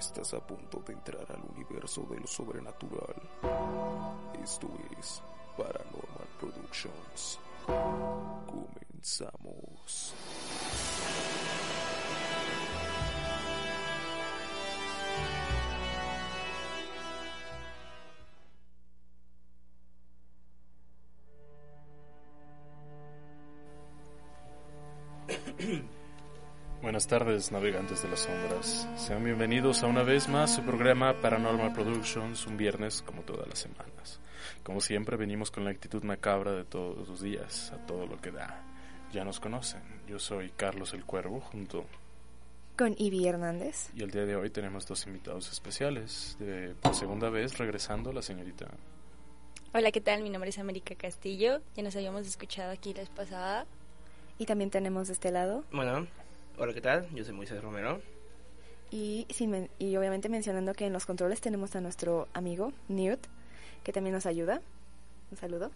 Estás a punto de entrar al universo de lo sobrenatural. Esto es Paranormal Productions. Comenzamos. Buenas tardes, navegantes de las sombras. Sean bienvenidos a una vez más su programa Paranormal Productions, un viernes como todas las semanas. Como siempre, venimos con la actitud macabra de todos los días, a todo lo que da. Ya nos conocen, yo soy Carlos el Cuervo, junto con Ivy Hernández. Y el día de hoy tenemos dos invitados especiales. De, por segunda vez regresando la señorita. Hola, ¿qué tal? Mi nombre es América Castillo. Ya nos habíamos escuchado aquí la vez pasada. Y también tenemos de este lado. Bueno, Hola, ¿qué tal? Yo soy Moisés Romero. Y, sin y obviamente mencionando que en los controles tenemos a nuestro amigo Newt, que también nos ayuda. Un saludo.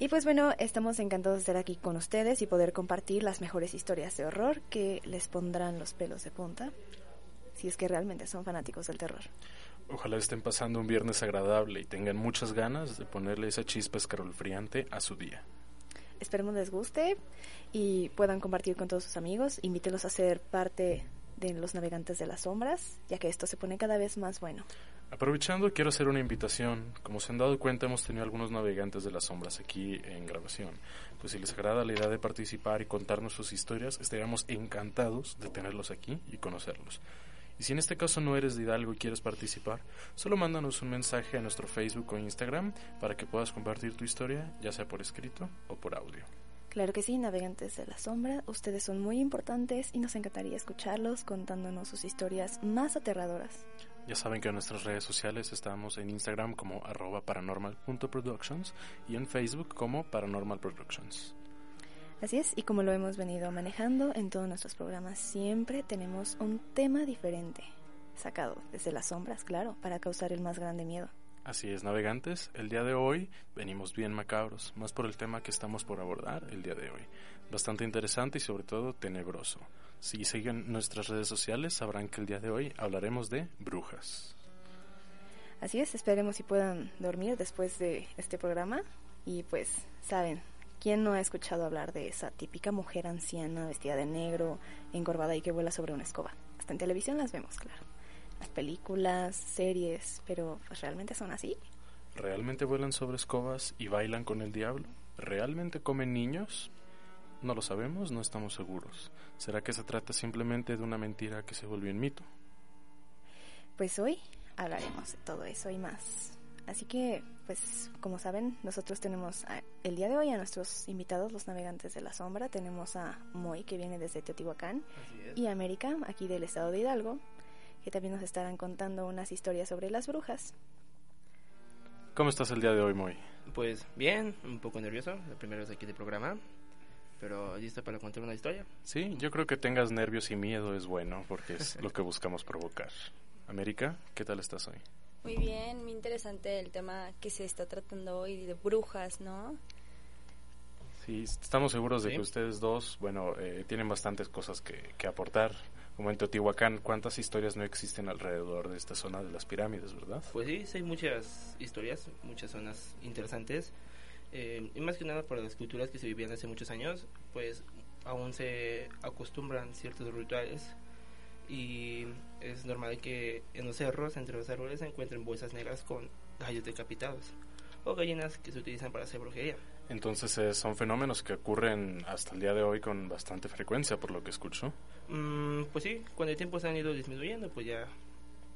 Y pues bueno, estamos encantados de estar aquí con ustedes y poder compartir las mejores historias de horror que les pondrán los pelos de punta, si es que realmente son fanáticos del terror. Ojalá estén pasando un viernes agradable y tengan muchas ganas de ponerle esa chispa escarolfriante a su día. Esperemos les guste y puedan compartir con todos sus amigos. Invítelos a ser parte de los navegantes de las sombras, ya que esto se pone cada vez más bueno. Aprovechando, quiero hacer una invitación. Como se han dado cuenta, hemos tenido algunos navegantes de las sombras aquí en grabación. Pues si les agrada la idea de participar y contarnos sus historias, estaríamos encantados de tenerlos aquí y conocerlos. Y si en este caso no eres de Hidalgo y quieres participar, solo mándanos un mensaje a nuestro Facebook o Instagram para que puedas compartir tu historia, ya sea por escrito o por audio. Claro que sí, navegantes de la sombra, ustedes son muy importantes y nos encantaría escucharlos contándonos sus historias más aterradoras. Ya saben que en nuestras redes sociales estamos en Instagram como arroba paranormal.productions y en Facebook como Paranormal Productions. Así es, y como lo hemos venido manejando en todos nuestros programas, siempre tenemos un tema diferente, sacado desde las sombras, claro, para causar el más grande miedo. Así es, navegantes, el día de hoy venimos bien macabros, más por el tema que estamos por abordar el día de hoy. Bastante interesante y sobre todo tenebroso. Si siguen nuestras redes sociales sabrán que el día de hoy hablaremos de brujas. Así es, esperemos si puedan dormir después de este programa y pues saben, ¿Quién no ha escuchado hablar de esa típica mujer anciana vestida de negro, encorvada y que vuela sobre una escoba? Hasta en televisión las vemos, claro. Las películas, series, pero pues, ¿realmente son así? ¿Realmente vuelan sobre escobas y bailan con el diablo? ¿Realmente comen niños? No lo sabemos, no estamos seguros. ¿Será que se trata simplemente de una mentira que se volvió en mito? Pues hoy hablaremos de todo eso y más. Así que, pues, como saben, nosotros tenemos el día de hoy a nuestros invitados, los navegantes de la sombra. Tenemos a Moy, que viene desde Teotihuacán, y América, aquí del estado de Hidalgo, que también nos estarán contando unas historias sobre las brujas. ¿Cómo estás el día de hoy, Moy? Pues bien, un poco nervioso, la primera vez aquí de programa, pero listo para contar una historia. Sí, yo creo que tengas nervios y miedo es bueno, porque es lo que buscamos provocar. América, ¿qué tal estás hoy? Muy bien, muy interesante el tema que se está tratando hoy de brujas, ¿no? Sí, estamos seguros de que ustedes dos, bueno, eh, tienen bastantes cosas que, que, aportar. Como en Teotihuacán, ¿cuántas historias no existen alrededor de esta zona de las pirámides, verdad? Pues sí, hay muchas historias, muchas zonas interesantes. Eh, y más que nada por las culturas que se vivían hace muchos años, pues aún se acostumbran ciertos rituales y es normal que en los cerros, entre los árboles, se encuentren bolsas negras con gallos decapitados o gallinas que se utilizan para hacer brujería. Entonces eh, son fenómenos que ocurren hasta el día de hoy con bastante frecuencia, por lo que escucho. Mm, pues sí, cuando el tiempo se han ido disminuyendo, pues ya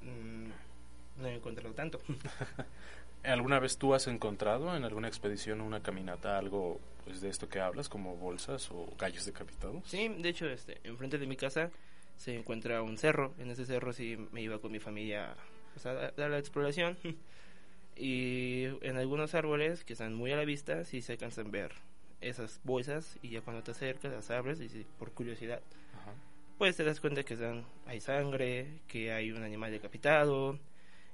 mm, no he encontrado tanto. ¿Alguna vez tú has encontrado en alguna expedición o una caminata algo pues, de esto que hablas, como bolsas o gallos decapitados? Sí, de hecho, este, enfrente de mi casa se encuentra un cerro. En ese cerro sí me iba con mi familia pues, a dar la exploración. y en algunos árboles que están muy a la vista sí se alcanzan a ver esas bolsas y ya cuando te acercas las abres y por curiosidad pues te das cuenta que están, hay sangre, que hay un animal decapitado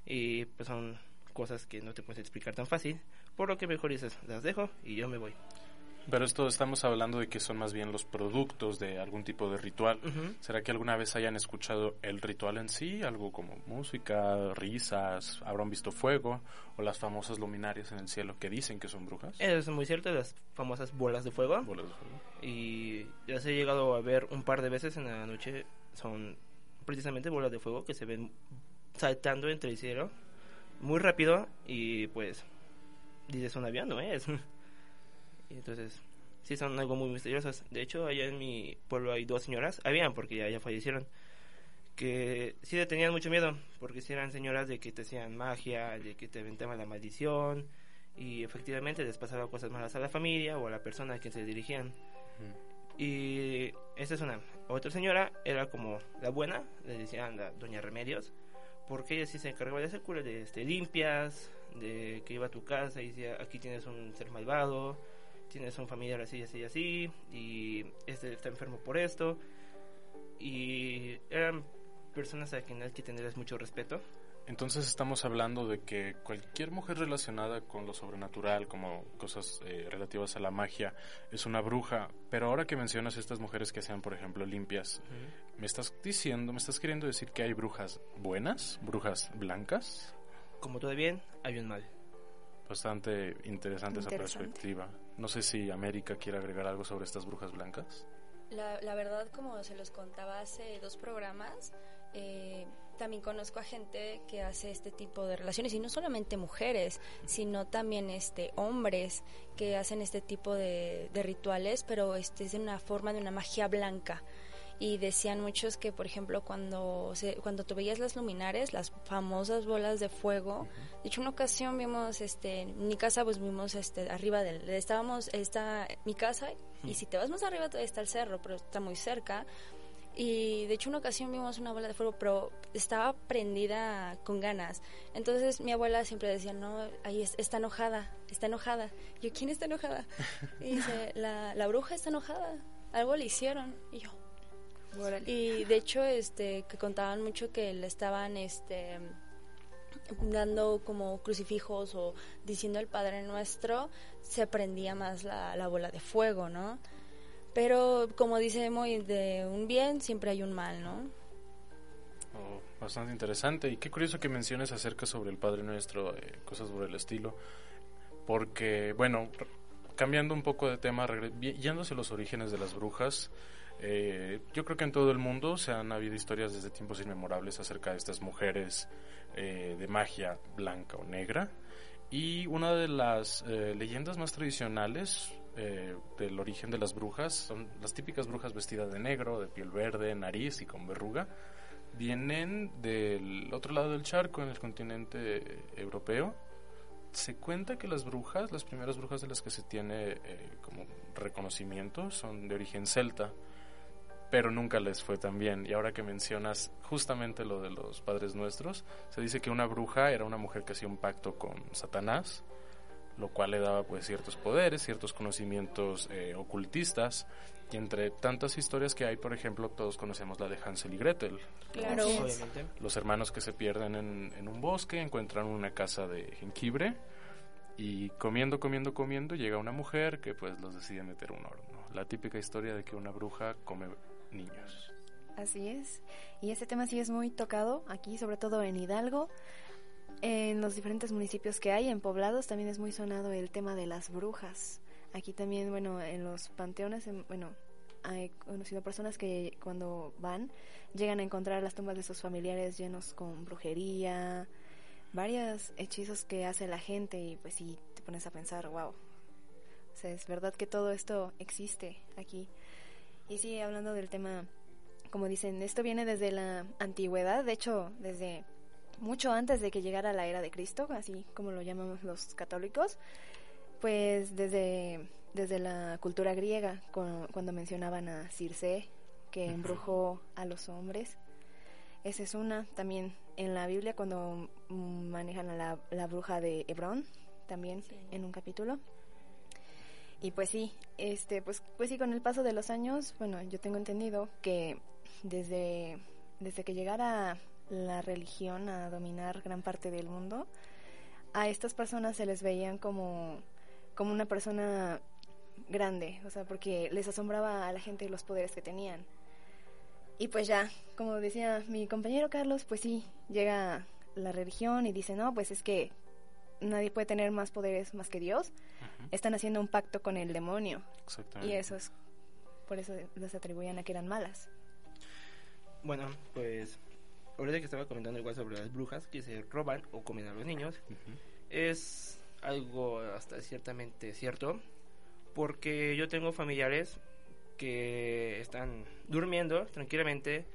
y pues son cosas que no te puedes explicar tan fácil, por lo que mejor dices, las dejo y yo me voy. Pero esto estamos hablando de que son más bien los productos de algún tipo de ritual. ¿Será que alguna vez hayan escuchado el ritual en sí? Algo como música, risas, habrán visto fuego o las famosas luminarias en el cielo que dicen que son brujas. Es muy cierto, las famosas bolas de fuego. Bolas de fuego. Y ya se he llegado a ver un par de veces en la noche. Son precisamente bolas de fuego que se ven saltando entre el cielo muy rápido y pues dices un avión, no es. entonces sí son algo muy misteriosas. De hecho, allá en mi pueblo hay dos señoras, habían porque ya, ya fallecieron, que sí le tenían mucho miedo porque sí eran señoras de que te hacían magia, de que te aventaban la maldición y efectivamente les pasaba cosas malas a la familia o a la persona a quien se dirigían. Y esta es una. Otra señora era como la buena, le decían la doña Remedios, porque ella sí se encargaba de hacer curas de este, limpias, de que iba a tu casa y decía, aquí tienes un ser malvado, tienes un familiar así, así, así, y este está enfermo por esto. Y eran personas a quienes hay que tenerles mucho respeto. Entonces estamos hablando de que cualquier mujer relacionada con lo sobrenatural, como cosas eh, relativas a la magia, es una bruja. Pero ahora que mencionas estas mujeres que sean, por ejemplo, limpias, ¿me estás diciendo, me estás queriendo decir que hay brujas buenas, brujas blancas? Como todo bien, hay un mal. Bastante interesante, esa perspectiva. No sé si América quiere agregar algo sobre estas brujas blancas. La, la verdad, como se los contaba hace dos programas, eh, también conozco a gente que hace este tipo de relaciones y no solamente mujeres, sino también este hombres que hacen este tipo de, de rituales, pero este es de una forma de una magia blanca. Y decían muchos que, por ejemplo, cuando se, cuando tú veías las luminares, las famosas bolas de fuego, de hecho, una ocasión vimos, este, en mi casa, pues vimos, este, arriba del, estábamos, está mi casa, y si te vas más arriba todavía está el cerro, pero está muy cerca. Y de hecho, una ocasión vimos una bola de fuego, pero estaba prendida con ganas. Entonces, mi abuela siempre decía, no, ahí es- está enojada, está enojada. Yo, ¿quién está enojada? Y dice, la, la bruja está enojada, algo le hicieron. Y yo, y de hecho, este, que contaban mucho que le estaban, este, dando como crucifijos o diciendo el Padre Nuestro, se prendía más la, la bola de fuego, ¿no? Pero como dice muy de un bien siempre hay un mal, ¿no? Oh, bastante interesante. Y qué curioso que menciones acerca sobre el Padre Nuestro, eh, cosas por el estilo. Porque, bueno, cambiando un poco de tema, yéndose a los orígenes de las brujas, eh, yo creo que en todo el mundo se han habido historias desde tiempos inmemorables acerca de estas mujeres eh, de magia blanca o negra. Y una de las eh, leyendas más tradicionales eh, del origen de las brujas son las típicas brujas vestidas de negro, de piel verde, nariz y con verruga vienen del otro lado del charco, en el continente europeo. Se cuenta que las brujas, las primeras brujas de las que se tiene eh, como reconocimiento, son de origen celta, pero nunca les fue tan bien. Y ahora que mencionas justamente lo de los padres nuestros, se dice que una bruja era una mujer que hacía un pacto con Satanás, lo cual le daba pues ciertos poderes, ciertos conocimientos eh, ocultistas. Y entre tantas historias que hay, por ejemplo, todos conocemos la de Hansel y Gretel, Claro. Obviamente. los hermanos que se pierden en, en un bosque encuentran una casa de jengibre y comiendo, comiendo, comiendo llega una mujer que pues los decide meter un horno. La típica historia de que una bruja come niños. Así es. Y este tema sí es muy tocado aquí, sobre todo en Hidalgo. En los diferentes municipios que hay, en poblados, también es muy sonado el tema de las brujas. Aquí también, bueno, en los panteones, en- bueno, he conocido personas que cuando van llegan a encontrar las tumbas de sus familiares llenos con brujería, varios hechizos que hace la gente y pues sí te pones a pensar, wow. O sea, es verdad que todo esto existe aquí. Y sí, hablando del tema como dicen, esto viene desde la antigüedad, de hecho, desde mucho antes de que llegara la era de Cristo, así como lo llamamos los católicos, pues desde, desde la cultura griega, cu- cuando mencionaban a Circe, que embrujó a los hombres. Esa es una. También en la Biblia, cuando manejan a la, la bruja de Hebrón, también Sí. en un capítulo. Y pues sí, este, pues, pues sí, con el paso de los años, bueno, yo tengo entendido que desde, desde que llegara la religión a dominar gran parte del mundo, a estas personas se les veían como, como una persona grande, o sea, porque les asombraba a la gente los poderes que tenían. Y pues ya, como decía mi compañero Carlos, pues sí, llega la religión y dice, no, pues es que nadie puede tener más poderes más que Dios. Están haciendo un pacto con el demonio. Exactamente. Y eso es, por eso las atribuían a que eran malas. Bueno, pues ahorita que estaba comentando igual sobre las brujas que se roban o comen a los niños, es algo hasta ciertamente cierto, porque yo tengo familiares que están durmiendo tranquilamente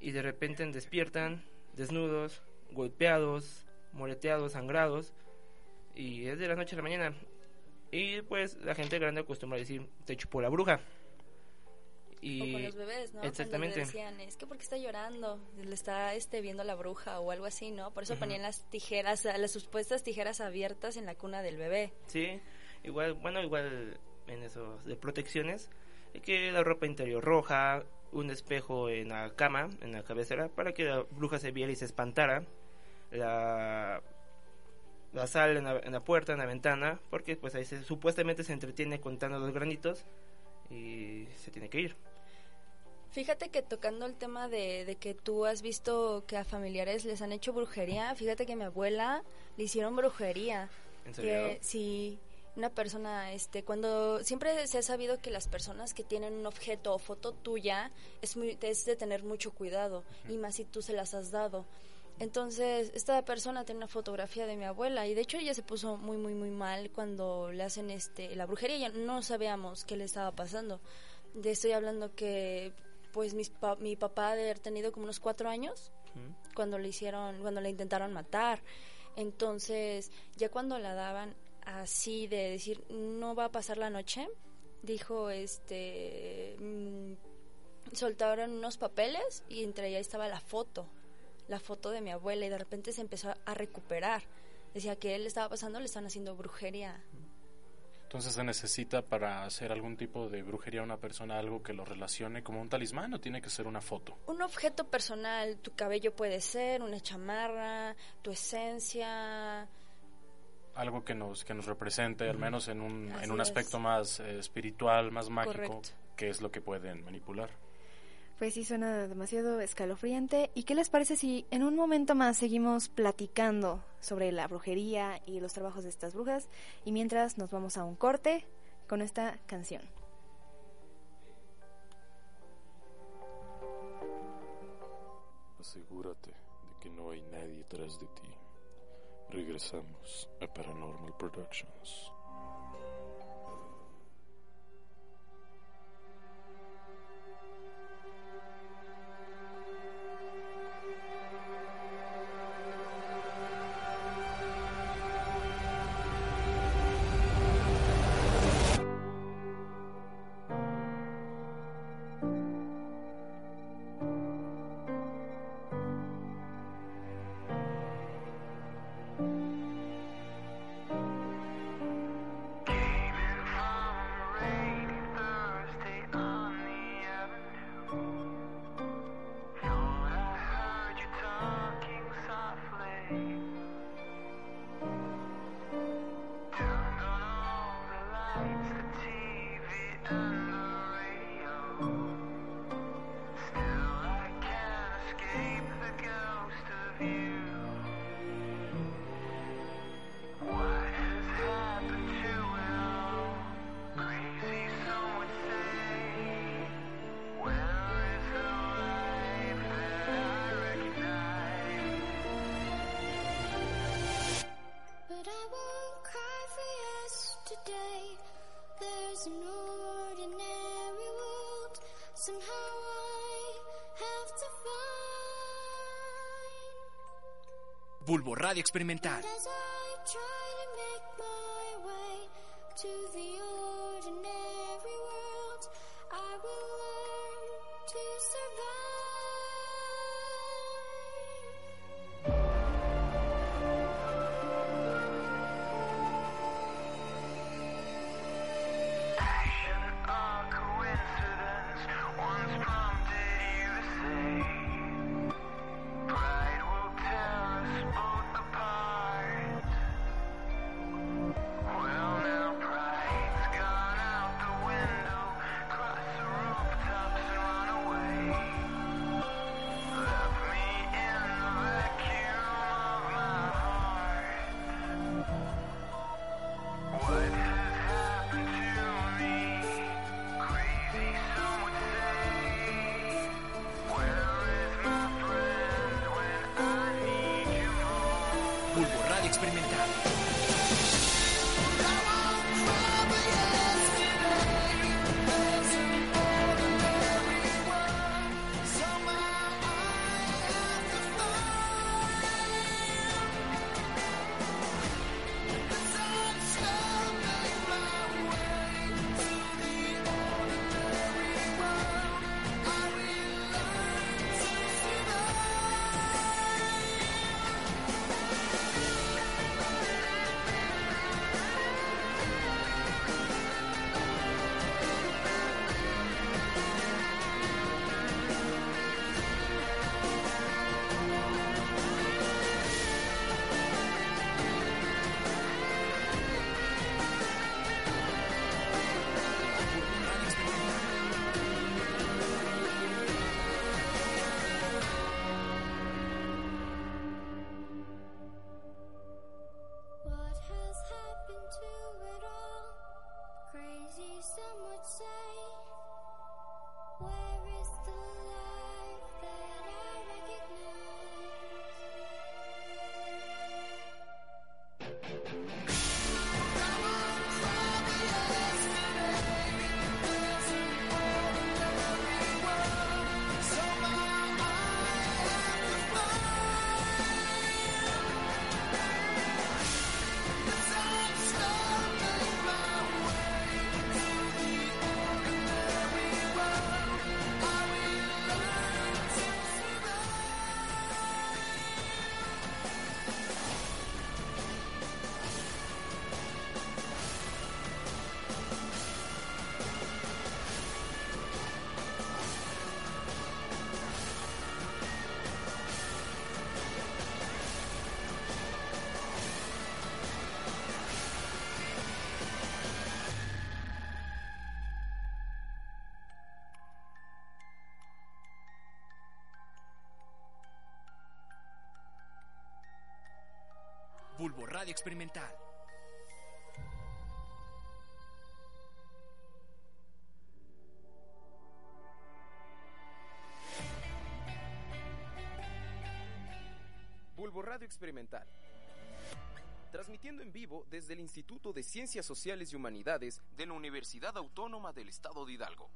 y de repente despiertan desnudos, golpeados, moreteados, sangrados y es de la noche a la mañana. Y pues la gente grande acostumbra a decir, te chupó la bruja. Y o con los bebés, ¿no? Exactamente. Cuando le decían, es que porque está llorando, le está este viendo la bruja o algo así, ¿no? Por eso ponían las tijeras, las supuestas tijeras abiertas en la cuna del bebé. Sí, igual, bueno, igual en eso de protecciones, que la ropa interior roja, un espejo en la cama, en la cabecera, para que la bruja se viera y se espantara, la, la sal en la, en la puerta, en la ventana, porque pues ahí se, supuestamente se entretiene contando los granitos y se tiene que ir. Fíjate que tocando el tema de, de que tú has visto que a familiares les han hecho brujería, fíjate que a mi abuela le hicieron brujería. ¿En serio? Que si una persona, este, cuando siempre se ha sabido que las personas que tienen un objeto o foto tuya es, muy, es de tener mucho cuidado y más si tú se las has dado. Entonces, esta persona tiene una fotografía de mi abuela y de hecho ella se puso muy, muy, muy mal cuando le hacen este, la brujería. Ya no sabíamos qué le estaba pasando. De estoy hablando que, pues, mis pa- mi papá de haber tenido como unos cuatro años cuando le hicieron, cuando le intentaron matar. Entonces, ya cuando la daban así de decir, no va a pasar la noche, dijo, este, mm, soltaron unos papeles y entre ellas estaba la foto, la foto de mi abuela y de repente se empezó a recuperar. Decía que él le estaba pasando, le están haciendo brujería. Entonces se necesita para hacer algún tipo de brujería a una persona algo que lo relacione como un talismán o tiene que ser una foto. Un objeto personal, tu cabello puede ser, una chamarra, tu esencia, Algo que nos, que nos represente, al menos en un, Así en un es. aspecto más eh, espiritual, más mágico, Correcto. que es lo que pueden manipular. Pues sí, suena demasiado escalofriante. ¿Y qué les parece si en un momento más seguimos platicando sobre la brujería y los trabajos de estas brujas? Y mientras nos vamos a un corte con esta canción. Asegúrate de que no hay nadie tras de ti. Regresamos a Paranormal Productions. Bulbo Radio Experimental. Bulbo Radio Experimental. Bulbo Radio Experimental. Transmitiendo en vivo desde el Instituto de Ciencias Sociales y Humanidades de la Universidad Autónoma del Estado de Hidalgo.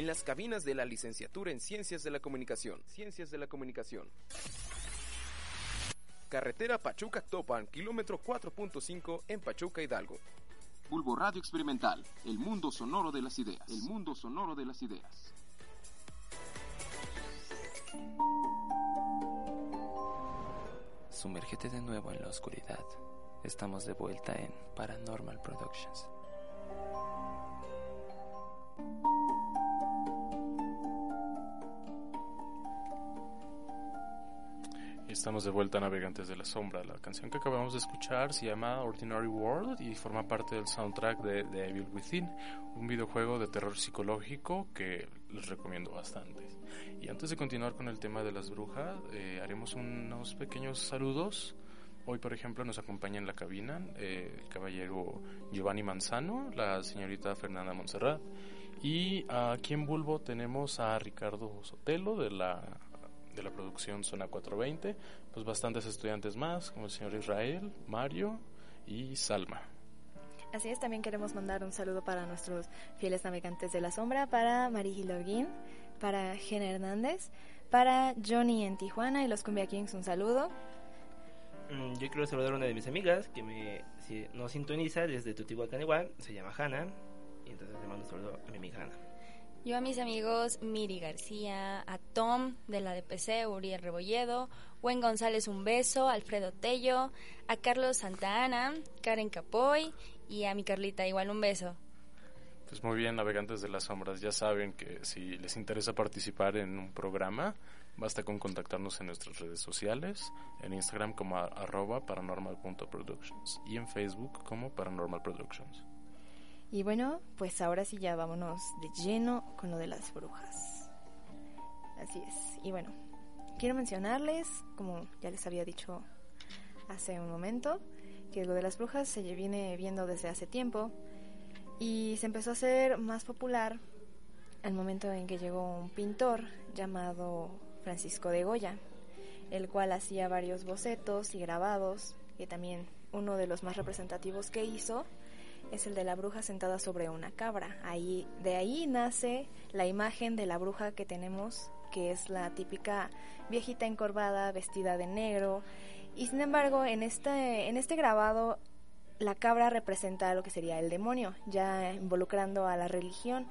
En las cabinas de la licenciatura en Ciencias de la Comunicación. Ciencias de la Comunicación. Carretera Pachuca-Topan, kilómetro 4.5 en Pachuca, Hidalgo. Bulbo Radio Experimental, el mundo sonoro de las ideas. El mundo sonoro de las ideas. Sumérgete de nuevo en la oscuridad. Estamos de vuelta en Paranormal Productions. Estamos de vuelta a Navegantes de la Sombra. La canción que acabamos de escuchar se llama Ordinary World y forma parte del soundtrack de The Evil Within, un videojuego de terror psicológico que les recomiendo bastante. Y antes de continuar con el tema de las brujas, eh, haremos unos pequeños saludos. Hoy, por ejemplo, nos acompaña en la cabina eh, el caballero Giovanni Manzano, la señorita Fernanda Montserrat y aquí en Bulbo tenemos a Ricardo Sotelo de la de la producción Zona 420, pues bastantes estudiantes más, como el señor Israel, Mario y Salma. Así es, también queremos mandar un saludo para nuestros fieles navegantes de la sombra, para Mariji Login, para Gen Hernández, para Johnny en Tijuana y los Cumbia Kings un saludo. Mm, Yo quiero saludar a una de mis amigas que me si- nos sintoniza desde Tutihuacán igual, se llama Hanna, y entonces le mando un saludo a mi amiga Hanna. Yo a mis amigos Miri García, a Tom de la DPC, Uriel Rebolledo, Gwen González un beso, Alfredo Tello, a Carlos Santa Ana, Karen Capoy y a mi Carlita igual un beso. Pues muy bien, navegantes de las sombras, ya saben que si les interesa participar en un programa, basta con contactarnos en nuestras redes sociales, en Instagram como arroba paranormal.productions y en Facebook como Paranormal Productions. Y bueno, pues ahora sí ya vámonos de lleno con lo de las brujas. Así es. Y bueno, quiero mencionarles, como ya les había dicho hace un momento, que lo de las brujas se viene viendo desde hace tiempo y se empezó a hacer más popular al momento en que llegó un pintor llamado Francisco de Goya, el cual hacía varios bocetos y grabados, que también uno de los más representativos que hizo es el de la bruja sentada sobre una cabra. Ahí, de ahí nace la imagen de la bruja que tenemos, que es la típica viejita encorvada, vestida de negro. Y sin embargo, en este, en este grabado, la cabra representa lo que sería el demonio, ya involucrando a la religión.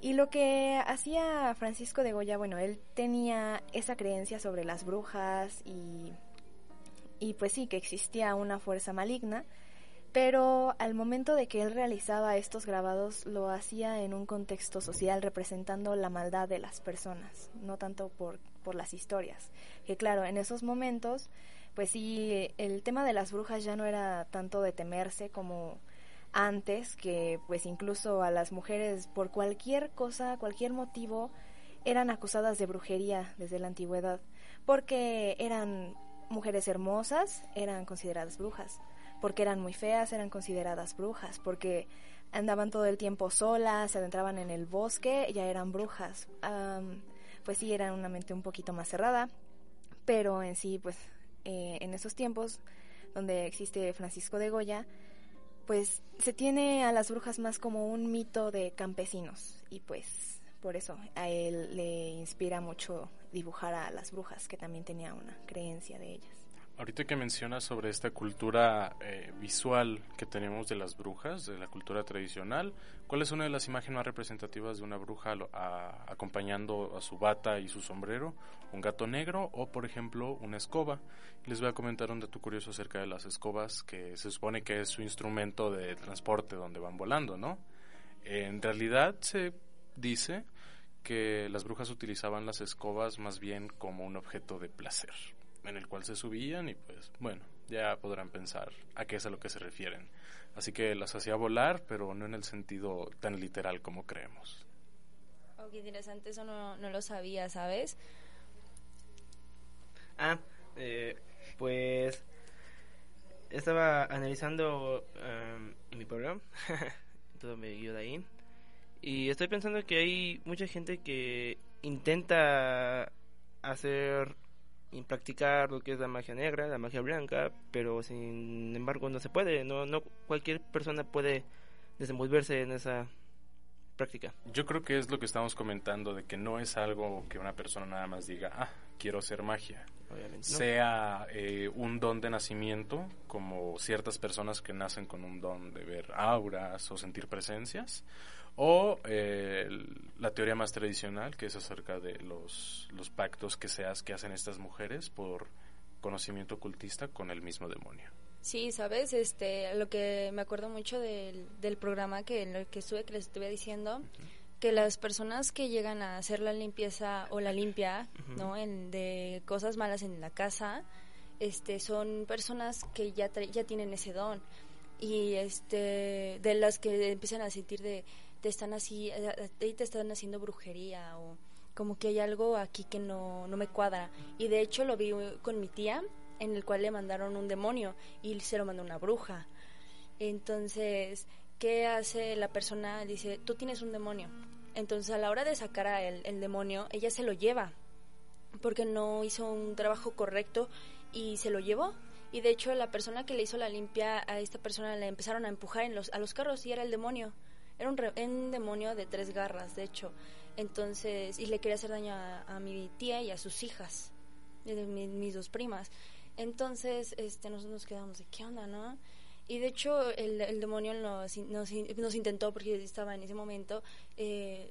Y lo que hacía Francisco de Goya, bueno, él tenía esa creencia sobre las brujas y, y pues sí, que existía una fuerza maligna pero al momento de que él realizaba estos grabados lo hacía en un contexto social representando la maldad de las personas, no tanto por, por las historias. Que claro, en esos momentos, pues sí, el tema de las brujas ya no era tanto de temerse como antes, que pues incluso a las mujeres por cualquier cosa, cualquier motivo, eran acusadas de brujería desde la antigüedad, porque eran mujeres hermosas, eran consideradas brujas porque eran muy feas, eran consideradas brujas, porque andaban todo el tiempo solas, se adentraban en el bosque, ya eran brujas. Am, pues sí, eran una mente un poquito más cerrada, pero en sí, pues eh, en esos tiempos donde existe Francisco de Goya, pues se tiene a las brujas más como un mito de campesinos y pues por eso a él le inspira mucho dibujar a las brujas, que también tenía una creencia de ellas. Ahorita que mencionas sobre esta cultura eh, visual que tenemos de las brujas, de la cultura tradicional, ¿cuál es una de las imágenes más representativas de una bruja acompañando a su bata y su sombrero? ¿Un gato negro o, por ejemplo, una escoba? Les voy a comentar un dato curioso acerca de las escobas, que se supone que es su instrumento de transporte donde van volando, ¿no? En realidad se dice que las brujas utilizaban las escobas más bien como un objeto de placer en el cual se subían y pues bueno, ya podrán pensar a qué es a lo que se refieren. Así que las hacía volar, pero no en el sentido tan literal como creemos. Oh, qué interesante, eso no, no lo sabía, ¿sabes? Ah, eh, pues estaba analizando em, mi programa, todo me guió de ahí, y estoy pensando que hay mucha gente que intenta hacer y practicar lo que es la magia negra, la magia blanca, pero sin embargo no se puede, no, no cualquier persona puede desenvolverse en esa práctica. Yo creo que es lo que estamos comentando, de que no es algo que una persona nada más diga, ah, quiero hacer magia. Sea eh, un don de nacimiento, como ciertas personas que nacen con un don de ver auras o sentir presencias, o eh, la teoría más tradicional, que es acerca de los, los pactos que, se ha- que hacen estas mujeres por conocimiento ocultista con el mismo demonio. Sí, sabes, este, lo que me acuerdo mucho del, del programa que en el que estuve, que les estuve diciendo, que las personas que llegan a hacer la limpieza o la limpia, ¿no? En, de cosas malas en la casa, este, son personas que ya tra- ya tienen ese don y este, de las que empiezan a sentir de te están así, eh, te están haciendo brujería o como que hay algo aquí que no, no me cuadra. Y de hecho lo vi con mi tía, en el cual le mandaron un demonio y se lo mandó una bruja. Entonces, ¿qué hace la persona? Dice, tú tienes un demonio. Entonces, a la hora de sacar a el, demonio, ella se lo lleva, porque no hizo un trabajo correcto y se lo llevó. Y de hecho, la persona que le hizo la limpia a esta persona le empezaron a empujar en los, a los carros y era el demonio. Era un, re- un demonio de tres garras, de hecho. Entonces, y le quería hacer daño a, mi tía y a sus hijas, de mi- mis dos primas. Entonces, este, nosotros nos quedamos de qué onda, ¿no? Y de hecho, el, el demonio nos, nos, nos intentó, porque estaba en ese momento, eh,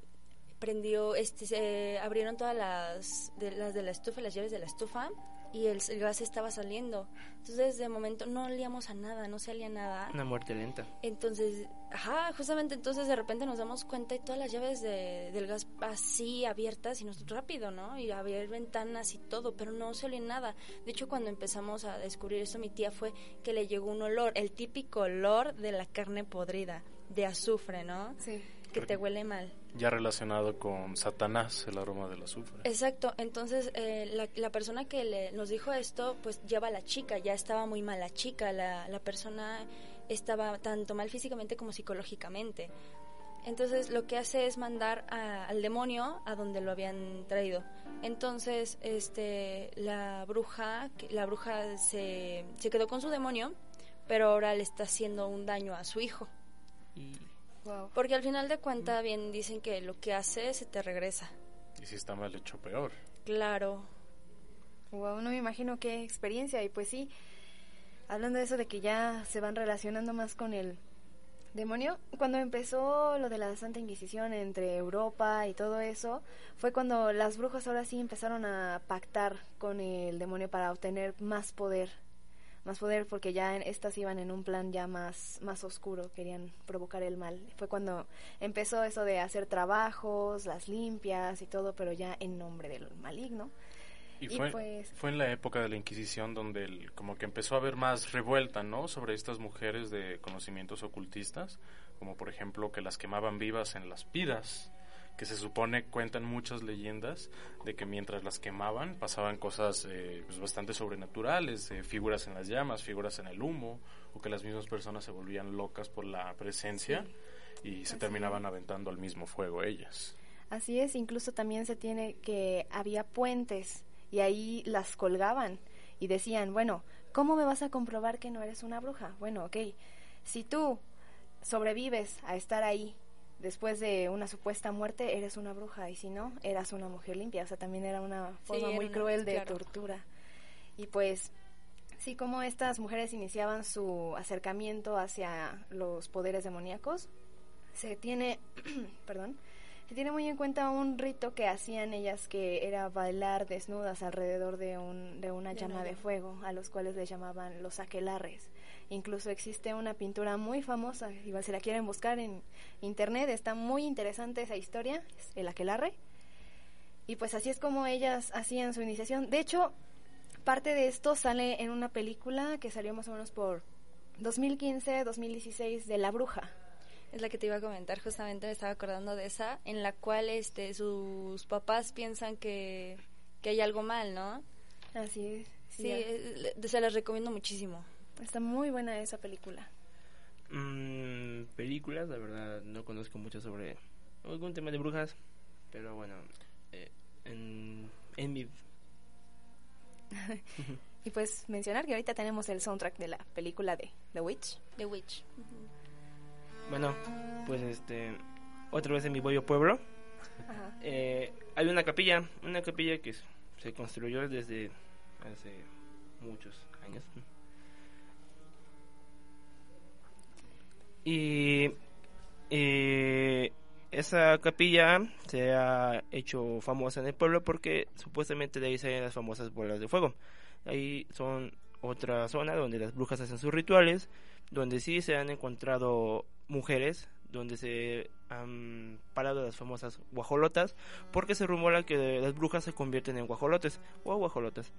prendió, este, se abrieron todas las de, las de la estufa, las llaves de la estufa, y el, el gas estaba saliendo. Entonces, de momento, no olíamos a nada, no salía nada. Una muerte lenta. Entonces, ajá, justamente entonces de repente nos damos cuenta y todas las llaves de, del gas así abiertas y nosotros rápido, ¿no? Y abrir ventanas y todo, pero no se olía nada. De hecho, cuando empezamos a descubrir esto, mi tía fue que le llegó un olor, el típico olor de la carne podrida, de azufre, ¿no? Sí. Que te huele mal. Ya relacionado con Satanás, el aroma del azufre. Exacto, entonces eh, la, la persona que le, nos dijo esto, pues lleva a la chica, ya estaba muy mal la chica, la, la persona estaba tanto mal físicamente como psicológicamente. Entonces lo que hace es mandar a- al demonio a donde lo habían traído. Entonces este la bruja, la bruja se, se quedó con su demonio, pero ahora le está haciendo un daño a su hijo. Y Wow. Porque al final de cuentas bien dicen que lo que hace se te regresa. Y si está mal hecho, peor. Claro. Wow, no me imagino qué experiencia. Y pues sí, hablando de eso de que ya se van relacionando más con el demonio, cuando empezó lo de la Santa Inquisición entre Europa y todo eso, fue cuando las brujas ahora sí empezaron a pactar con el demonio para obtener más poder. Más poder porque ya en- estas iban en un plan ya más, más oscuro, querían provocar el mal. Fue cuando empezó eso de hacer trabajos, las limpias y todo, pero ya en nombre del maligno. Y Y fue, pues- fue en la época de la Inquisición donde el- como que empezó a haber más revuelta, ¿no? Sobre estas mujeres de conocimientos ocultistas, como por ejemplo que las quemaban vivas en las piras, que se supone, cuentan muchas leyendas, de que mientras las quemaban pasaban cosas eh, pues bastante sobrenaturales, eh, figuras en las llamas, figuras en el humo, o que las mismas personas se volvían locas por la presencia y se Así terminaban aventando al mismo fuego ellas. Así es, incluso también se tiene que había puentes y ahí las colgaban y decían, bueno, ¿cómo me vas a comprobar que no eres una bruja? Bueno, ok, si tú sobrevives a estar ahí después de una supuesta muerte, eres una bruja y si no, eras una mujer limpia. O sea, también era una forma muy una- cruel de claro. tortura. Y pues sí, como estas mujeres iniciaban su acercamiento hacia los poderes demoníacos, se tiene, perdón, se tiene muy en cuenta un rito que hacían ellas que era bailar desnudas alrededor de, un, de una De llama de fuego, a los cuales les llamaban los aquelarres. Incluso existe una pintura muy famosa, igual si la quieren buscar en internet, está muy interesante esa historia, es el aquelarre. Y pues así es como ellas hacían su iniciación. De hecho, parte de esto sale en una película que salió más o menos por 2015-2016 de La Bruja. Es la que te iba a comentar, justamente me estaba acordando de esa, en la cual este sus papás piensan que, que hay algo mal, ¿no? Así es. Sí, ya. eh, se las recomiendo muchísimo. Está muy buena esa película. Mm, películas, la verdad, no conozco mucho sobre algún tema de brujas, pero bueno, eh, en, en mi... Y pues mencionar que ahorita tenemos el soundtrack de la película de The Witch. The Witch. Bueno, pues este, otra vez en mi bello pueblo, Ajá. eh, hay una capilla, una capilla que se construyó desde hace muchos años. Y esa capilla se ha hecho famosa en el pueblo porque supuestamente de ahí salen las famosas bolas de fuego. Ahí son otra zona donde las brujas hacen sus rituales, donde sí se han encontrado mujeres, donde se han parado las famosas guajolotas, porque se rumora que las brujas se convierten en guajolotes o guajolotas.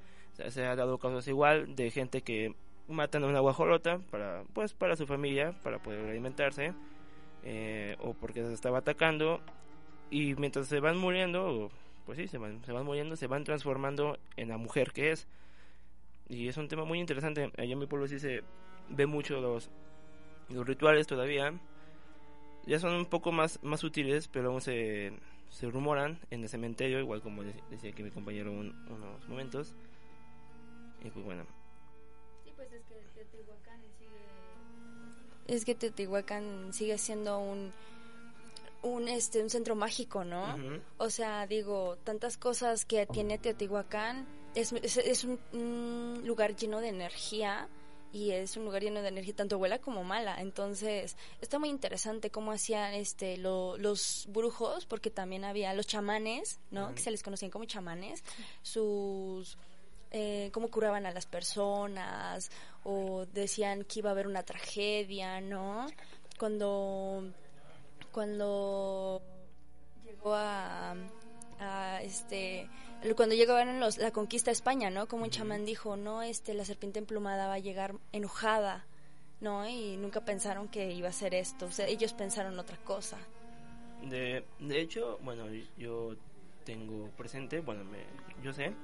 O se ha dado casos igual de gente que matan a una guajolota para pues para su familia, para poder alimentarse, eh, o porque se estaba atacando y mientras se van muriendo, pues sí, se van, se van muriendo, se van transformando en la mujer que es. Y es un tema muy interesante. Allá en mi pueblo sí se ve mucho los, los rituales todavía. Ya son un poco más, más sutiles, pero aún se, se rumoran en el cementerio, igual como de- decía aquí mi compañero un- unos momentos. Y pues bueno, pues es que Teotihuacán sigue... Es que Teotihuacán sigue siendo un, un, este, un centro mágico, ¿no? O sea, digo, tantas cosas que tiene Teotihuacán. Es, es, es un, un lugar lleno de energía y es un lugar lleno de energía tanto buena como mala. Entonces, está muy interesante cómo hacían este lo- los brujos, porque también había los chamanes, ¿no? Que se les conocían como chamanes. Sus eh, cómo curaban a las personas o decían que iba a haber una tragedia, ¿no? Cuando cuando llegó a, a, este cuando llegaron los la conquista a España, ¿no? Como un chamán dijo, no, este la serpiente emplumada va a llegar enojada, ¿no? Y nunca pensaron que iba a ser esto, o sea, ellos pensaron otra cosa. De, de hecho, bueno, yo tengo presente, bueno, me, yo sé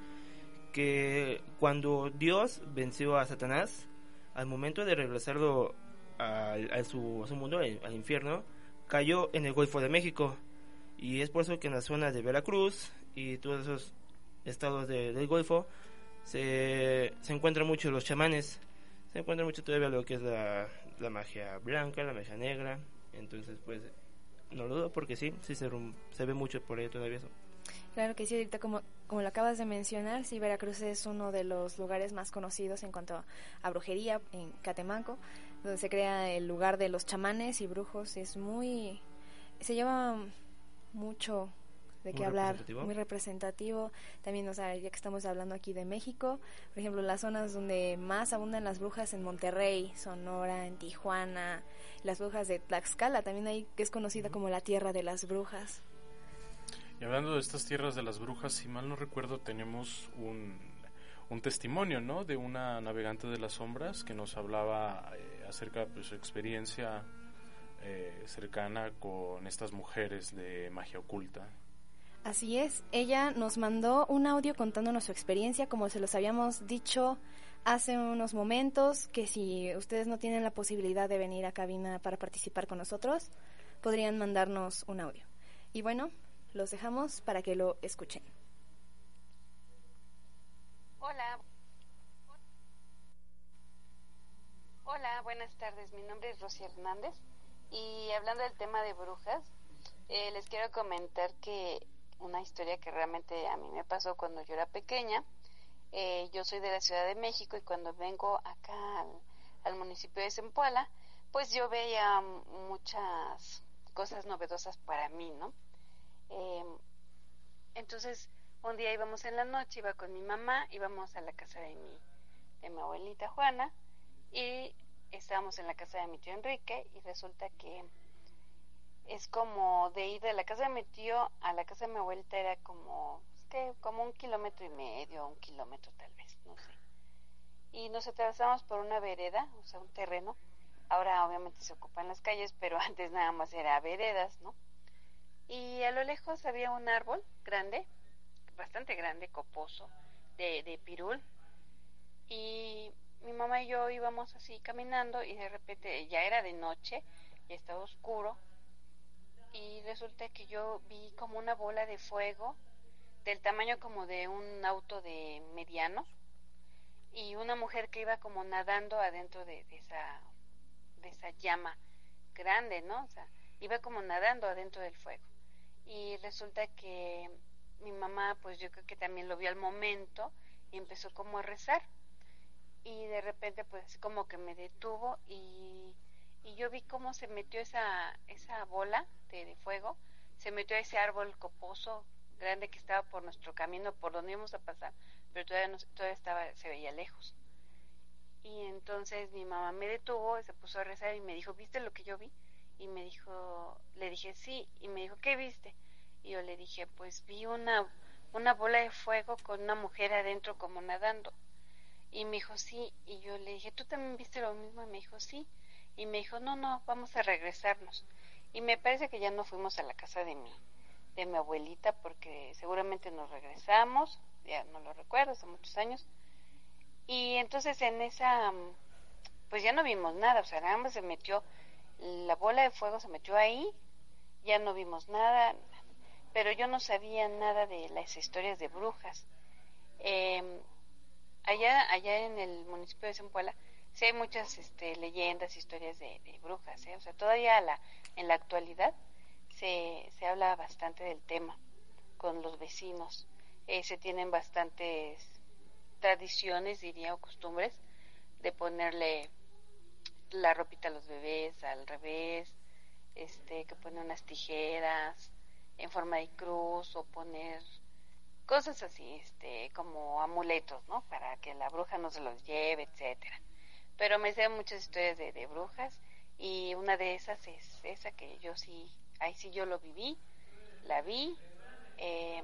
que cuando Dios venció a Satanás, al momento de regresarlo al- a, su, a su mundo, al, al infierno, cayó en el Golfo de México. Y es por eso que en la zona de Veracruz y todos esos estados de- del Golfo se, se encuentran mucho los chamanes. Se encuentra mucho todavía lo que es la, la magia blanca, la magia negra. Entonces, pues, no lo dudo porque sí, sí se, se ve mucho por ahí todavía eso. Claro que sí, ahorita como, como lo acabas de mencionar, sí, Veracruz es uno de los lugares más conocidos en cuanto a brujería en Catemaco, donde se crea el lugar de los chamanes y brujos. Es muy... se lleva mucho de qué hablar, representativo. muy representativo. También, o sea, ya que estamos hablando aquí de México, por ejemplo, las zonas donde más abundan las brujas en Monterrey, Sonora, en Tijuana, las brujas de Tlaxcala, también ahí que es conocida como la tierra de las brujas. Y hablando de estas tierras de las brujas, si mal no recuerdo, tenemos un, testimonio, ¿no? De una navegante de las sombras que nos hablaba eh, acerca de su experiencia eh, cercana con estas mujeres de magia oculta. Así es, ella nos mandó un audio contándonos su experiencia, como se los habíamos dicho hace unos momentos, que si ustedes no tienen la posibilidad de venir a cabina para participar con nosotros, podrían mandarnos un audio. Y bueno, los dejamos para que lo escuchen. Hola. Hola, buenas tardes. Mi nombre es Rosy Hernández y hablando del tema de brujas, eh, les quiero comentar que una historia que realmente a mí me pasó cuando yo era pequeña. Eh, yo soy de la Ciudad de México y cuando vengo acá al, al municipio de Zempoala, pues yo veía muchas cosas novedosas para mí, ¿no? Eh, entonces, un día íbamos en la noche, iba con mi mamá, íbamos a la casa de mi, de mi abuelita Juana y estábamos en la casa de mi tío Enrique y resulta que es como de ir de la casa de mi tío a la casa de mi abuelita era como, es que como un kilómetro y medio, un kilómetro tal vez, no sé. Y nos atravesamos por una vereda, o sea, un terreno. Ahora obviamente se ocupan las calles, pero antes nada más era veredas, ¿no? Y a lo lejos había un árbol grande, bastante grande, coposo, de, pirul. Y mi mamá y yo íbamos así caminando y de repente ya era de noche, ya estaba oscuro. Y resulta que yo vi como una bola de fuego del tamaño como de un auto de mediano y una mujer que iba como nadando adentro de, de esa de esa llama grande, ¿no? O sea, iba como nadando adentro del fuego. Y resulta que mi mamá, pues yo creo que también lo vio al momento y empezó como a rezar. Y de repente, pues como que me detuvo y, y yo vi cómo se metió esa, esa bola de, de fuego, se metió a ese árbol coposo grande que estaba por nuestro camino, por donde íbamos a pasar, pero todavía, no, todavía estaba, se veía lejos. Y entonces mi mamá me detuvo, se puso a rezar y me dijo, ¿viste lo que yo vi? Y me dijo, le dije, sí, y me dijo, ¿qué viste? Y yo le dije, pues vi una, una bola de fuego con una mujer adentro como nadando. Y me dijo, sí, y yo le dije, ¿tú también viste lo mismo? Y me dijo, sí. Y me dijo, no, no, vamos a regresarnos. Y me parece que ya no fuimos a la casa de mi, de mi abuelita porque seguramente nos regresamos, ya no lo recuerdo, hace muchos años. Y entonces en esa, pues ya no vimos nada, o sea, nada más se metió, la bola de fuego se metió ahí, ya no vimos nada, pero yo no sabía nada de las historias de brujas. Eh, allá, allá en el municipio de Zempoala, sí hay muchas este, leyendas, historias de, brujas, ¿eh? o sea, todavía la, en la actualidad se, se habla bastante del tema con los vecinos. Eh, se tienen bastantes tradiciones, diría, o costumbres de ponerle la ropita a los bebés al revés, este, que pone unas tijeras en forma de cruz o poner cosas así, este, como amuletos, ¿no? Para que la bruja no se los lleve, etcétera. Pero me sé muchas historias de, de brujas y una de esas es esa que yo sí, ahí sí yo lo viví, la vi. Eh,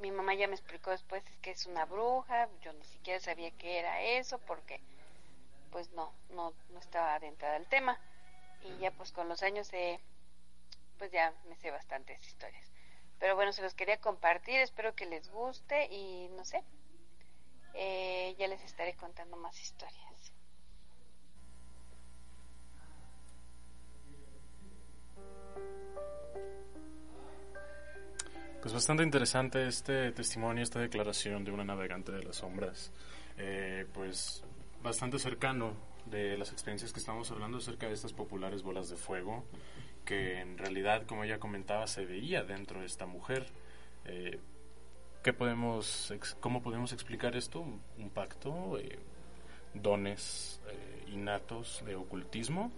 mi mamá ya me explicó después que es una bruja, yo ni siquiera sabía qué era eso porque pues no, no, no estaba adentrada al tema y ya pues con los años he, pues ya me sé bastantes historias. Pero bueno, se los quería compartir, espero que les guste y no sé, eh, ya les estaré contando más historias. Pues bastante interesante este testimonio, esta declaración de una navegante de las sombras. Eh, pues bastante cercano de las experiencias que estamos hablando acerca de estas populares bolas de fuego, que en realidad, como ella comentaba, se veía dentro de esta mujer. Eh, ¿qué podemos, ex- ¿Cómo podemos explicar esto? ¿Un, un pacto? Eh, ¿Dones eh, innatos de ocultismo?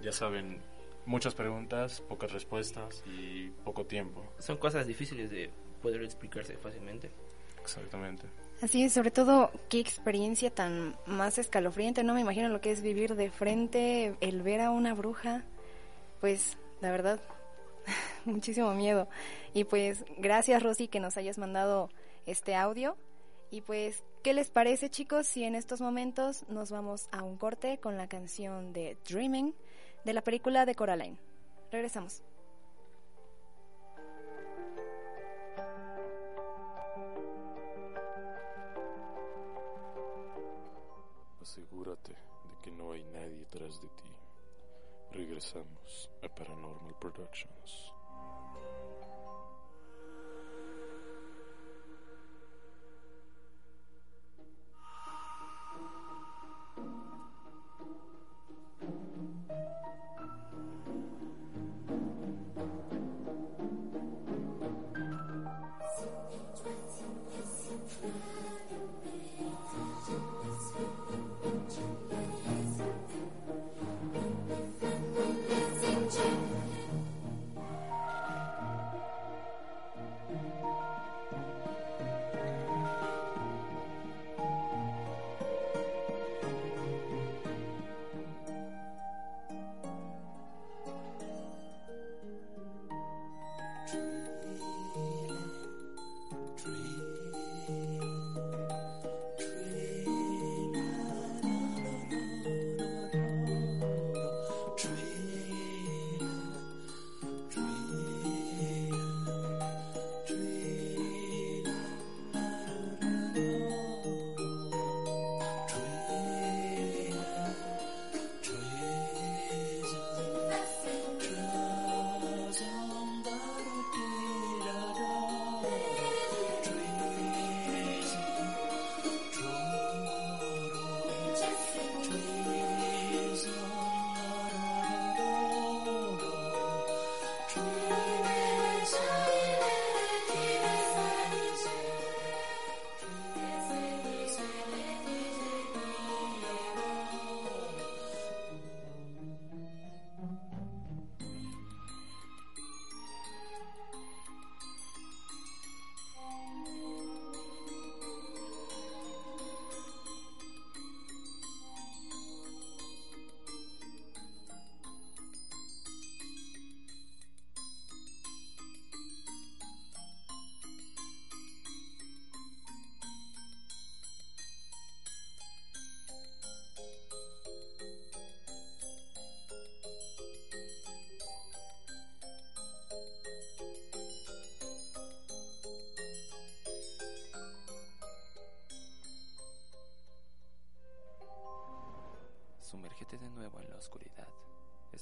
Ya saben, muchas preguntas, pocas respuestas y poco tiempo. Son cosas difíciles de poder explicarse fácilmente. Exactamente. Así es, sobre todo qué experiencia tan más escalofriante, no me imagino lo que es vivir de frente, el ver a una bruja, pues la verdad, muchísimo miedo. Y pues gracias Rosy que nos hayas mandado este audio. Y pues, ¿qué les parece chicos si en estos momentos nos vamos a un corte con la canción de Dreaming de la película de Coraline? Regresamos. Tras de ti. Regresamos a Paranormal Productions.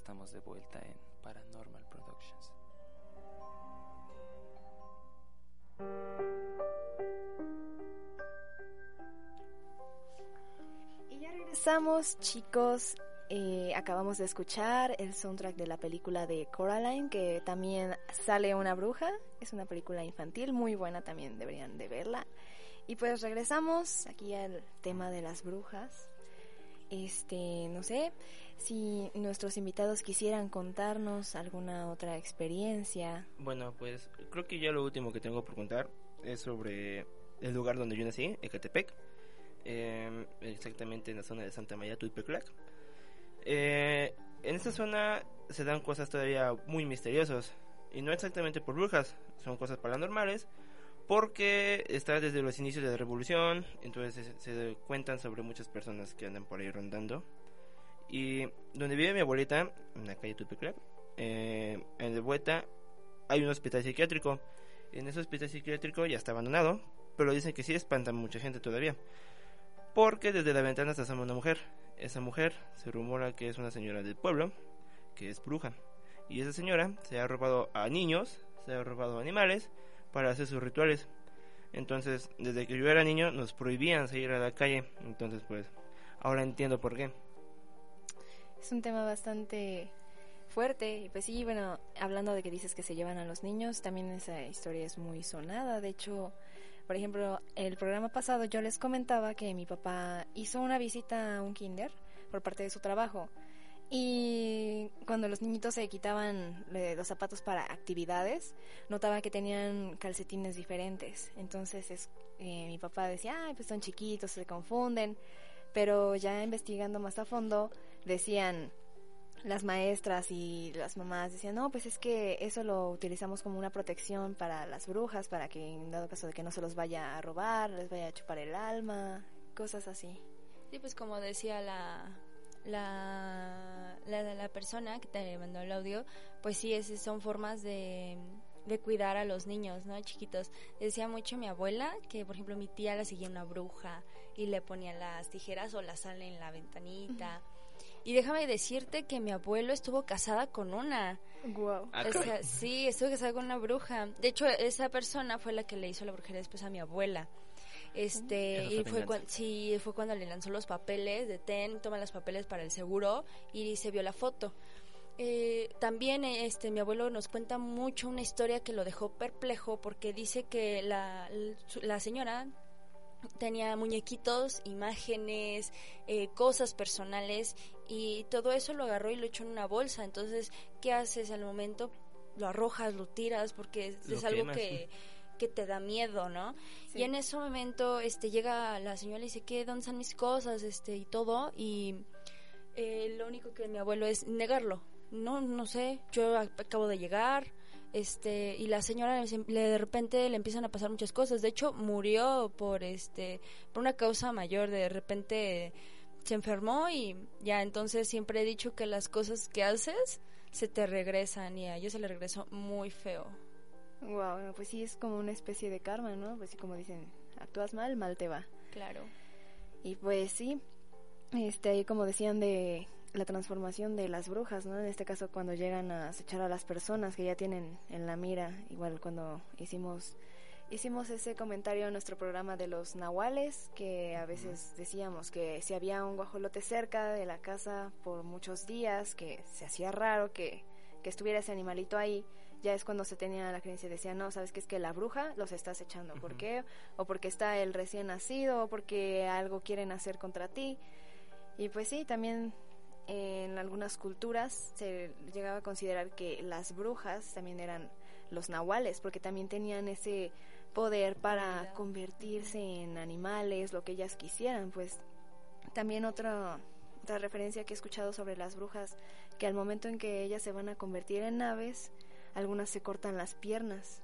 Estamos de vuelta en Paranormal Productions. Y ya regresamos, chicos. Eh, acabamos de escuchar el soundtrack de la película de Coraline, que también sale una bruja. Es una película infantil muy buena, también deberían de verla. Y pues regresamos aquí al tema de las brujas. Este, no sé si nuestros invitados quisieran contarnos alguna otra experiencia. Bueno, pues creo que ya lo último que tengo por contar es sobre el lugar donde yo nací, Ecatepec, eh, exactamente en la zona de Santa María Tulpeclac. Eh, en esta zona se dan cosas todavía muy misteriosas y no exactamente por brujas, son cosas paranormales porque está desde los inicios de la revolución, entonces se, se cuentan sobre muchas personas que andan por ahí rondando. Y donde vive mi abuelita, en la calle Tulpeclac, eh, en la vuelta hay un hospital psiquiátrico. En ese hospital psiquiátrico ya está abandonado, pero dicen que sí espanta mucha gente todavía. Porque desde la ventana se asoma una mujer. Esa mujer se rumora que es una señora del pueblo, que es bruja. Y esa señora se ha robado a niños, se ha robado a animales para hacer sus rituales. Entonces, desde que yo era niño nos prohibían salir a la calle. Entonces, pues, ahora entiendo por qué. Es un tema bastante fuerte y pues sí, bueno, hablando de que dices que se llevan a los niños, también esa historia es muy sonada. De hecho, por ejemplo, el programa pasado yo les comentaba que mi papá hizo una visita a un kinder por parte de su trabajo. Y cuando los niñitos se quitaban eh, los zapatos para actividades, notaba que tenían calcetines diferentes. Entonces es, eh, mi papá decía, ay, pues son chiquitos, se confunden. Pero ya investigando más a fondo, decían las maestras y las mamás, decían, no, pues es que eso lo utilizamos como una protección para las brujas, para que en dado caso de que no se los vaya a robar, les vaya a chupar el alma, cosas así. Sí, pues como decía la, la, la, la persona que te mandó el audio, pues sí, es, son formas de, de cuidar a los niños, ¿no? Chiquitos. Decía mucho mi abuela que, por ejemplo, mi tía la seguía una bruja y le ponía las tijeras o la sal en la ventanita. Y déjame decirte que mi abuelo estuvo casada con una. Wow. O sea, sí, estuvo casada con una bruja. De hecho, esa persona fue la que le hizo la brujería después a mi abuela. Este, y fue fue, venganza. cuan- sí, fue cuando le lanzó los papeles de ten, toma los papeles para el seguro y se vio la foto. Eh, también este mi abuelo nos cuenta mucho una historia que lo dejó perplejo porque dice que la, la señora tenía muñequitos, imágenes, eh, cosas personales y todo eso lo agarró y lo echó en una bolsa. Entonces, ¿qué haces al momento? Lo arrojas, lo tiras porque es, algo quemas, que, que te da miedo, ¿no? Sí. Y en ese momento este llega la señora y dice, ¿qué? ¿Dónde están mis cosas? este Y todo. Y eh, lo único que mi abuelo es negarlo. No, no sé, yo ac- acabo de llegar, este, y la señora se- le- de repente le empiezan a pasar muchas cosas. De hecho, murió por este, por una causa mayor. De repente se enfermó y ya entonces siempre he dicho que las cosas que haces se te regresan y a ella se le regresó muy feo. Wow, pues sí es como una especie de karma, ¿no? Pues sí, como dicen, actúas mal, mal te va. Claro. Y pues sí, este, ahí como decían de la transformación de las brujas, ¿no? En este caso cuando llegan a acechar a las personas que ya tienen en la mira, igual cuando hicimos hicimos ese comentario en nuestro programa de los nahuales, que a veces decíamos que si había un guajolote cerca de la casa por muchos días, que se hacía raro que, que estuviera ese animalito ahí, ya es cuando se tenía la creencia, decía, no, sabes que es que la bruja los está acechando, ¿por qué? O porque está el recién nacido, o porque algo quieren hacer contra ti. Y pues sí, también en algunas culturas se llegaba a considerar que las brujas también eran los nahuales, porque también tenían ese poder para convertirse en animales, lo que ellas quisieran. Pues también otra, otra referencia que he escuchado sobre las brujas, que al momento en que ellas se van a convertir en aves, algunas se cortan las piernas.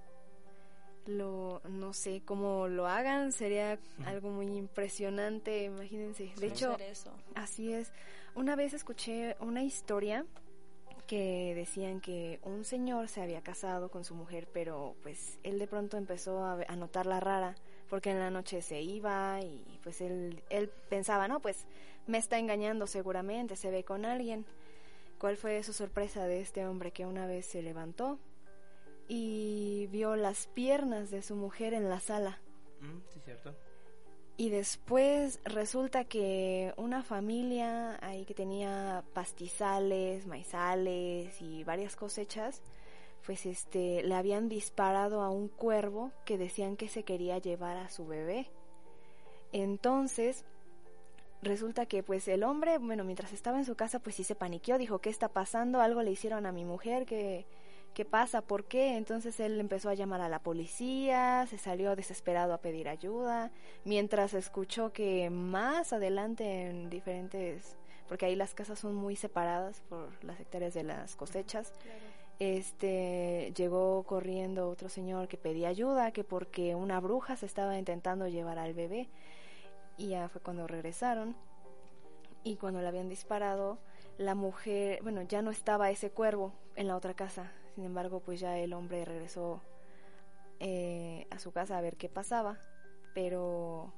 Lo, no sé cómo lo hagan, sería algo muy impresionante, imagínense. De hecho, eso. Así es. Una vez escuché una historia que decían que un señor se había casado con su mujer, pero pues él de pronto empezó a, notarla rara porque en la noche se iba y pues él, él pensaba, no, pues me está engañando seguramente, se ve con alguien. ¿Cuál fue su sorpresa de este hombre que una vez se levantó y vio las piernas de su mujer en la sala? Mm, sí, cierto. Y después resulta que una familia ahí que tenía pastizales, maizales y varias cosechas, pues este le habían disparado a un cuervo que decían que se quería llevar a su bebé. Entonces, resulta que pues el hombre, bueno, mientras estaba en su casa, pues sí se paniqueó, dijo, ¿qué está pasando? Algo le hicieron a mi mujer, ¿qué, qué pasa? ¿Por qué? Entonces él empezó a llamar a la policía, se salió desesperado a pedir ayuda, mientras escuchó que más adelante en diferentes, porque ahí las casas son muy separadas por las hectáreas de las cosechas, este llegó corriendo otro señor que pedía ayuda, que porque una bruja se estaba intentando llevar al bebé y ya fue cuando regresaron y cuando le habían disparado la mujer, bueno, ya no estaba ese cuervo en la otra casa, sin embargo, pues ya el hombre regresó eh, a su casa a ver qué pasaba, pero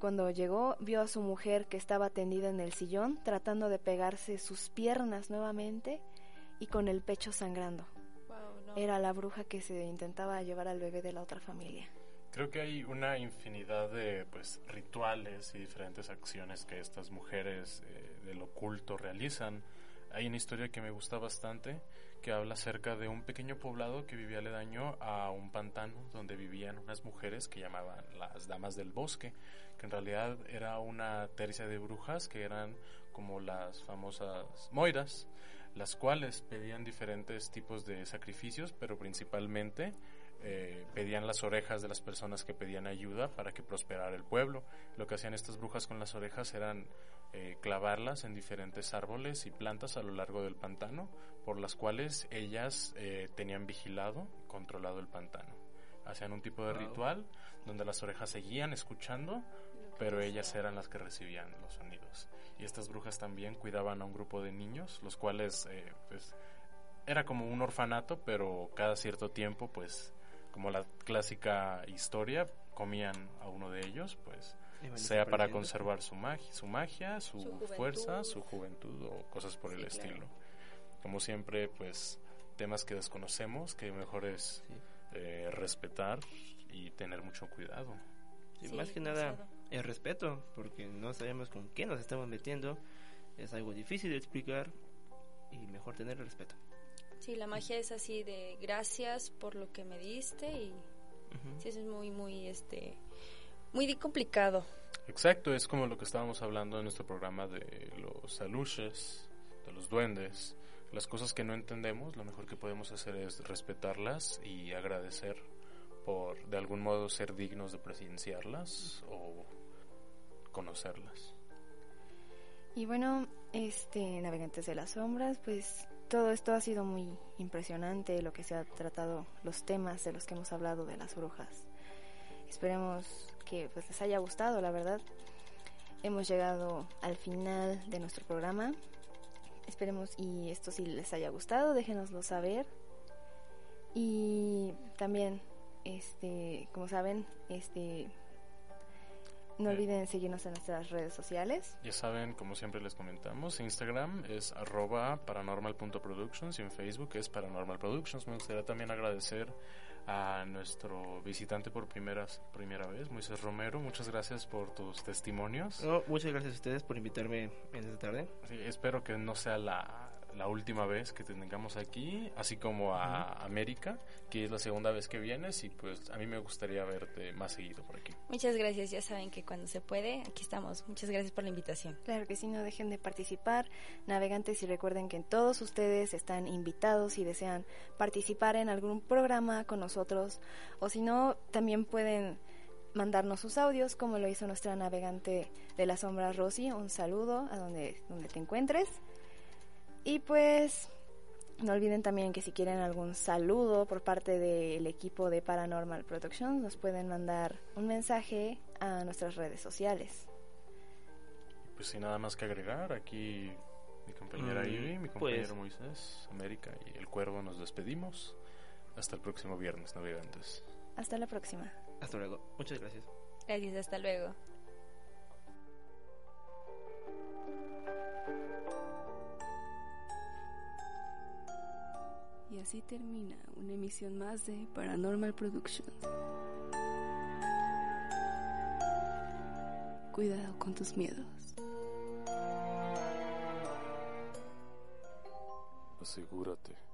cuando llegó vio a su mujer que estaba tendida en el sillón tratando de pegarse sus piernas nuevamente y con el pecho sangrando. Wow, no. Era la bruja que se intentaba llevar al bebé de la otra familia. Creo que hay una infinidad de pues, rituales y diferentes acciones que estas mujeres eh, del oculto realizan. Hay una historia que me gusta bastante que habla acerca de un pequeño poblado que vivía aledaño a un pantano donde vivían unas mujeres que llamaban las damas del bosque, que en realidad era una tercia de brujas que eran como las famosas moiras, las cuales pedían diferentes tipos de sacrificios, pero principalmente eh, pedían las orejas de las personas que pedían ayuda para que prosperara el pueblo. Lo que hacían estas brujas con las orejas eran eh, clavarlas en diferentes árboles y plantas a lo largo del pantano, por las cuales ellas eh, tenían vigilado y controlado el pantano. Hacían un tipo de Wow. ritual donde las orejas seguían escuchando, pero ellas eran las que recibían los sonidos. Y estas brujas también cuidaban a un grupo de niños, los cuales, eh, pues, era como un orfanato, pero cada cierto tiempo, pues, como la clásica historia, comían a uno de ellos, pues, sea para conservar su magia, su, magia, su, fuerza, su juventud o cosas por el claro. estilo. Como siempre, pues, temas que desconocemos, que mejor es Sí. eh, respetar y tener mucho cuidado. Sí, Sí, más que nada el respeto, porque no sabemos con qué nos estamos metiendo. Es algo difícil de explicar y mejor tener el respeto. Sí, la magia es así de gracias por lo que me diste y sí, eso es muy, muy, este, muy complicado. Exacto, es como lo que estábamos hablando en nuestro programa de los aluches, de los duendes, las cosas que no entendemos, lo mejor que podemos hacer es respetarlas y agradecer por de algún modo ser dignos de presenciarlas o conocerlas. Y bueno, este Navegantes de las Sombras, pues todo esto ha sido muy impresionante, lo que se ha tratado, los temas de los que hemos hablado de las brujas. Esperemos que pues les haya gustado, la verdad. Hemos llegado al final de nuestro programa. Esperemos y esto si les haya gustado, déjenoslo saber. Y también, este, como saben, este, no Eh. olviden seguirnos en nuestras redes sociales. Ya saben, como siempre les comentamos, Instagram es arroba paranormal.productions y en Facebook es Paranormal Productions. Me gustaría también agradecer a nuestro visitante por primera, primera vez, Moisés Romero. Muchas gracias por tus testimonios. No, muchas gracias a ustedes por invitarme en esta tarde. Sí, espero que no sea la, la última vez que te tengamos aquí, así como a América, que es la segunda vez que vienes y pues a mí me gustaría verte más seguido por aquí. Muchas gracias, ya saben que cuando se puede, aquí estamos. Muchas gracias por la invitación. Claro que sí, no dejen de participar, navegantes, y recuerden que todos ustedes están invitados y desean participar en algún programa con nosotros, o si no, también pueden mandarnos sus audios, como lo hizo nuestra navegante de la sombra Rosy. Un saludo a donde, donde te encuentres. Y pues no olviden también que si quieren algún saludo por parte del equipo de Paranormal Productions, nos pueden mandar un mensaje a nuestras redes sociales. Pues sin nada más que agregar, aquí mi compañera Mm, Ivy, mi pues- compañero Moisés, América y el Cuervo nos despedimos. Hasta el próximo viernes, navegantes. Hasta la próxima. Hasta luego. Muchas gracias. Gracias, hasta luego. Y así termina una emisión más de Paranormal Productions. Cuidado con tus miedos. Asegúrate